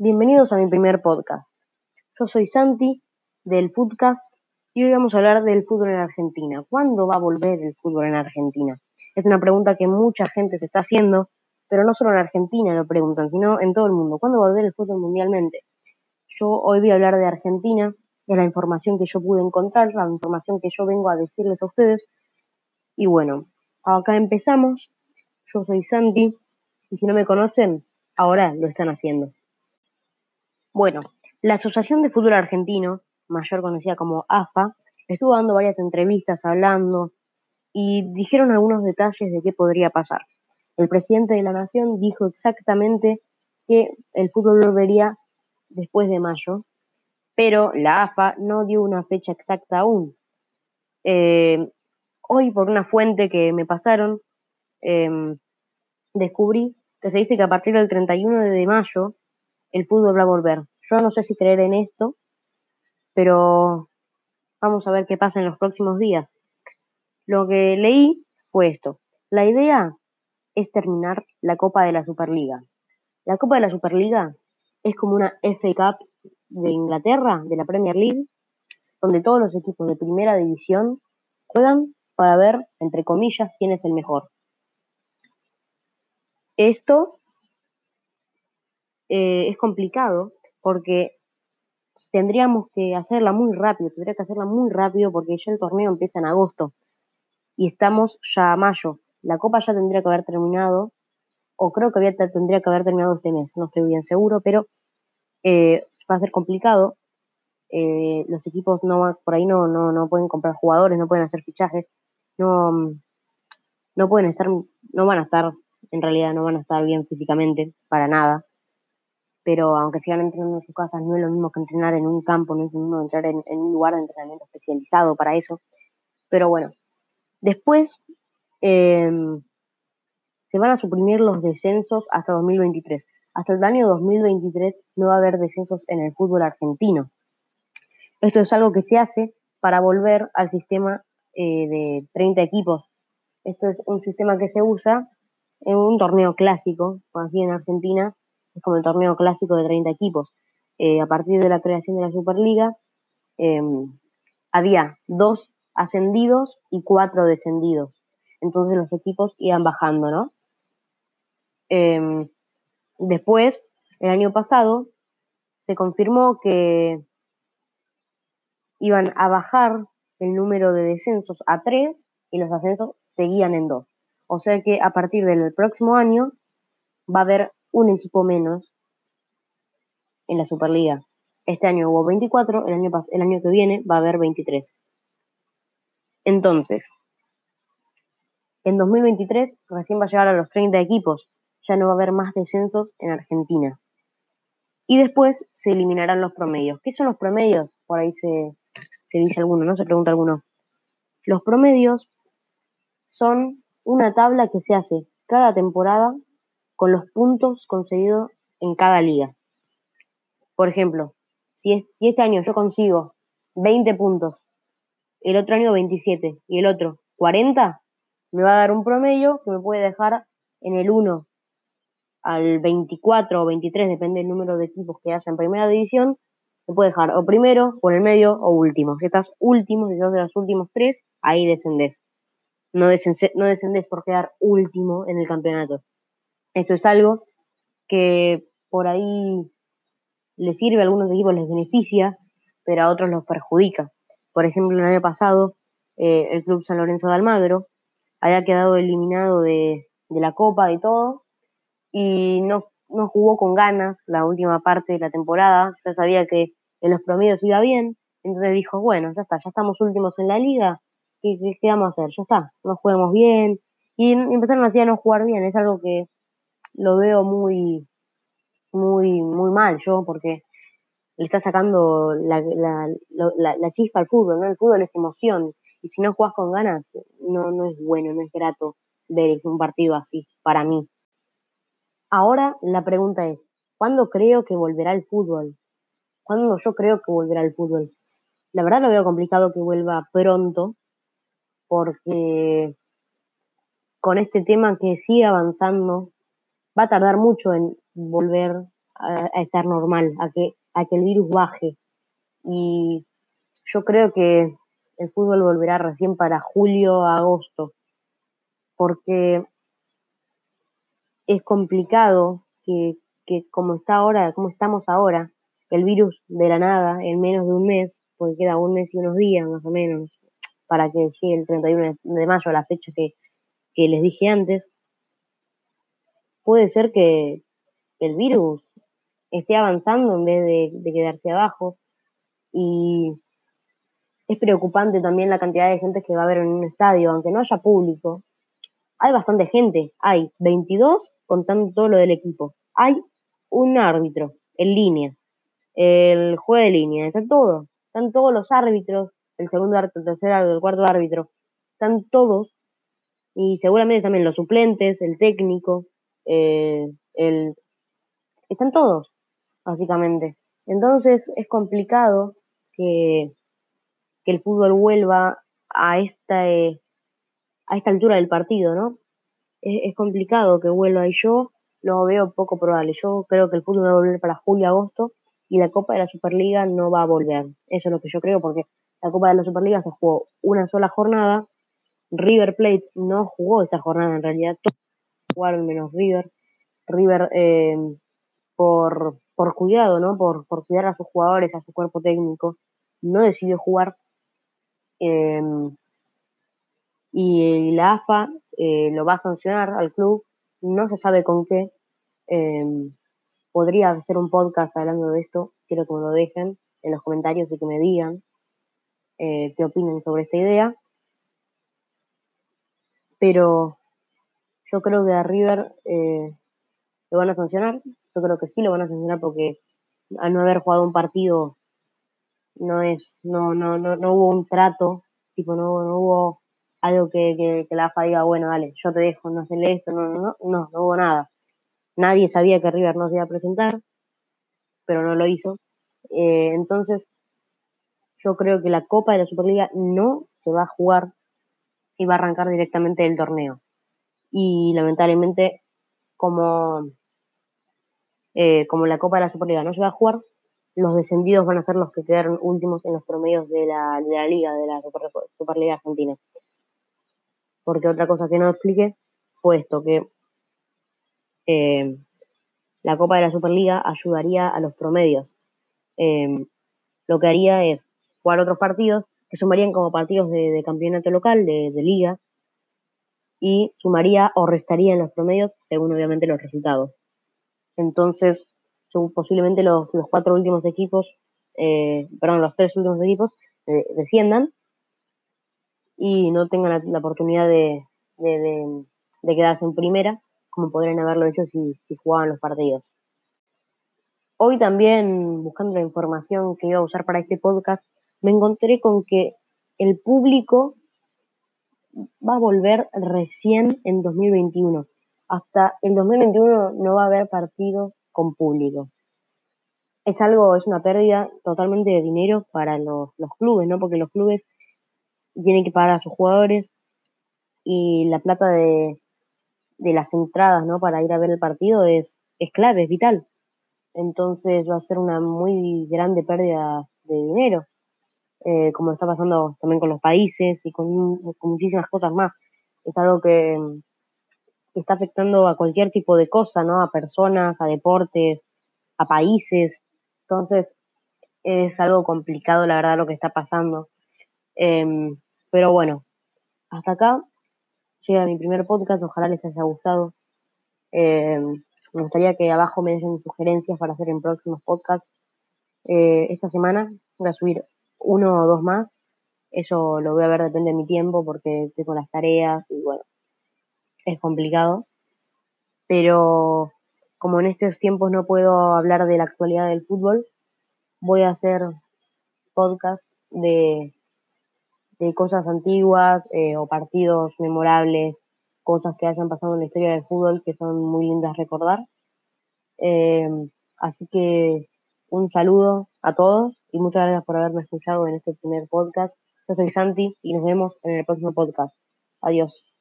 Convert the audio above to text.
bienvenidos a mi primer podcast. Yo soy Santi del Foodcast y hoy vamos a hablar del fútbol en Argentina. ¿Cuándo va a volver el fútbol en Argentina? Es una pregunta que mucha gente se está haciendo, pero no solo en Argentina lo preguntan, sino en todo el mundo. ¿Cuándo va a volver el fútbol mundialmente? Yo hoy voy a hablar de Argentina, de la información que yo pude encontrar, la información que yo vengo a decirles a ustedes. Y bueno, acá empezamos. Yo soy Santi y si no me conocen, ahora lo están haciendo. Bueno, la Asociación de Fútbol Argentino, mayor conocida como AFA, estuvo dando varias entrevistas hablando y dijeron algunos detalles de qué podría pasar. El presidente de la Nación dijo exactamente que el fútbol volvería después de mayo, pero la AFA no dio una fecha exacta aún. Eh, hoy, por una fuente que me pasaron, em, descubrí que se dice que a partir del 31 de mayo el fútbol va a volver. Yo no sé si creer en esto, pero vamos a ver qué pasa en los próximos días. Lo que leí fue esto. La idea es terminar la Copa de la Superliga. La Copa de la Superliga es como una FA Cup de Inglaterra, de la Premier League, donde todos los equipos de primera división juegan para ver, entre comillas, quién es el mejor. Esto eh, es complicado porque tendríamos que hacerla muy rápido, tendría que hacerla muy rápido porque ya el torneo empieza en agosto y estamos ya a mayo. La copa ya tendría que haber terminado, o creo que tendría que haber terminado este mes, no estoy bien seguro, pero eh, va a ser complicado. Eh, los equipos no por ahí no, no, no pueden comprar jugadores, no pueden hacer fichajes, no, no pueden estar, no van a estar, en realidad no van a estar bien físicamente, para nada pero aunque sigan entrenando en sus casas, no es lo mismo que entrenar en un campo, no es lo mismo entrar en, un lugar de entrenamiento especializado para eso. Pero bueno, después em, se van a suprimir los descensos hasta 2023. Hasta el año 2023 no va a haber descensos en el fútbol argentino. Esto es algo que se hace para volver al sistema eh, de 30 equipos. Esto es un sistema que se usa en un torneo clásico, así en Argentina, es como el torneo clásico de 30 equipos. Eh, a partir de la creación de la Superliga, em, había dos ascendidos y cuatro descendidos. Entonces los equipos iban bajando, ¿no? Em, después, el año pasado, se confirmó que iban a bajar el número de descensos a tres y los ascensos seguían en dos. O sea que a partir del próximo año va a haber un equipo menos en la Superliga. Este año hubo 24, el año, el año que viene va a haber 23. Entonces, en 2023 recién va a llegar a los 30 equipos, ya no va a haber más descensos en Argentina. Y después se eliminarán los promedios. ¿Qué son los promedios? Por ahí se, se dice alguno, ¿no? Se pregunta alguno. Los promedios son una tabla que se hace cada temporada con los puntos conseguidos en cada liga. Por ejemplo, si, este año yo consigo 20 puntos, el otro año 27 y el otro 40, me va a dar un promedio que me puede dejar en el 1 al 24 o 23, depende del número de equipos que haya en primera división, me puede dejar o primero, por el medio o último. Si estás último, si sos de los últimos tres, ahí descendés. No, no descendés por quedar último en el campeonato. Eso es algo que por ahí les sirve, a algunos equipos les beneficia, pero a otros los perjudica. Por ejemplo, el año pasado, eh, el Club San Lorenzo de Almagro había quedado eliminado de, la Copa y todo, y no, no jugó con ganas la última parte de la temporada. Ya sabía que en los promedios iba bien, entonces dijo, bueno, ya está, ya estamos últimos en la liga, ¿qué, qué, vamos a hacer? Ya está, no juguemos bien. Y empezaron así a no jugar bien, es algo que lo veo muy, muy, muy mal yo, porque le está sacando la, la, la, chispa al fútbol, ¿no? El fútbol es emoción, y si no juegas con ganas, no, no es bueno, no es grato ver un partido así, para mí. Ahora la pregunta es, ¿cuándo creo que volverá el fútbol? ¿Cuándo yo creo que volverá el fútbol? La verdad lo veo complicado que vuelva pronto, porque con este tema que sigue avanzando va a tardar mucho en volver a, estar normal, a que, a que el virus baje. Y yo creo que el fútbol volverá recién para julio, agosto, porque es complicado que, que como está ahora, como estamos ahora, el virus de la nada, en menos de un mes, porque queda un mes y unos días más o menos, para que llegue el 31 de mayo, la fecha que, que les dije antes, puede ser que el virus esté avanzando en vez de, quedarse abajo. Y es preocupante también la cantidad de gente que va a haber en un estadio, aunque no haya público. Hay bastante gente, hay 22 contando todo lo del equipo. Hay un árbitro en línea, el juez de línea, están todos, están todos los árbitros, el segundo árbitro, el tercer árbitro, el cuarto árbitro, están todos, y seguramente también los suplentes, el técnico, eh, el, están todos, básicamente. Entonces es complicado que, que el fútbol vuelva a esta, eh, a esta altura del partido, ¿no? Es, complicado que vuelva y yo lo veo poco probable. Yo creo que el fútbol va a volver para julio-agosto y la Copa de la Superliga no va a volver. Eso es lo que yo creo porque la Copa de la Superliga se jugó una sola jornada. River Plate no jugó esa jornada en realidad. Jugaron menos River. River eh, por, por cuidado, ¿no? Por, por cuidar a sus jugadores, a su cuerpo técnico, no decidió jugar. Em, y la AFA eh, lo va a sancionar al club, no se sabe con qué. Podría hacer un podcast hablando de esto, quiero que me lo dejen en los comentarios y que me digan eh, qué opinan sobre esta idea. Pero yo creo que a River eh, lo van a sancionar, yo creo que sí lo van a sancionar porque al no haber jugado un partido no es, no, no, no, no hubo un trato, tipo, no, hubo algo que, que, la AFA diga, bueno, dale, yo te dejo, no hacerle esto, no, no, no, no, hubo nada. Nadie sabía que River no se iba a presentar, pero no lo hizo. Eh, entonces, yo creo que la Copa de la Superliga no se va a jugar y va a arrancar directamente el torneo. Y lamentablemente, como eh, como la Copa de la Superliga no se va a jugar, los descendidos van a ser los que quedaron últimos en los promedios de la, de la liga, de la Superliga Argentina. Porque otra cosa que no expliqué fue esto, que eh, la Copa de la Superliga ayudaría a los promedios. Eh, lo que haría es jugar otros partidos que sumarían como partidos de, campeonato local, de, liga, y sumaría o restaría en los promedios según obviamente los resultados. Entonces, posiblemente los, cuatro últimos equipos, eh, perdón, los tres últimos equipos eh, desciendan y no tengan la, oportunidad de, quedarse en primera, como podrían haberlo hecho si, si jugaban los partidos. Hoy también, buscando la información que iba a usar para este podcast, me encontré con que el público va a volver recién en 2021 hasta el 2021 no va a haber partidos con público. Es algo, es una pérdida totalmente de dinero para los, clubes, ¿no? Porque los clubes tienen que pagar a sus jugadores y la plata de, las entradas, ¿no? Para ir a ver el partido es, es clave, es vital. Entonces va a ser una muy grande pérdida de dinero, eh, como está pasando también con los países y con, muchísimas cosas más. Es algo que, está afectando a cualquier tipo de cosa, ¿no? A personas, a deportes, a países. Entonces, es algo complicado, la verdad, lo que está pasando. Em, pero bueno, hasta acá llega mi primer podcast, ojalá les haya gustado. Em, me gustaría que abajo me dejen sugerencias para hacer en próximos podcasts. Eh, esta semana voy a subir uno o dos más. Eso lo voy a ver, depende de mi tiempo, porque tengo las tareas y bueno, es complicado, pero como en estos tiempos no puedo hablar de la actualidad del fútbol, voy a hacer podcast de, de cosas antiguas eh, o partidos memorables, cosas que hayan pasado en la historia del fútbol que son muy lindas recordar. Eh, así que un saludo a todos y muchas gracias por haberme escuchado en este primer podcast. Yo soy Santi y nos vemos en el próximo podcast. Adiós.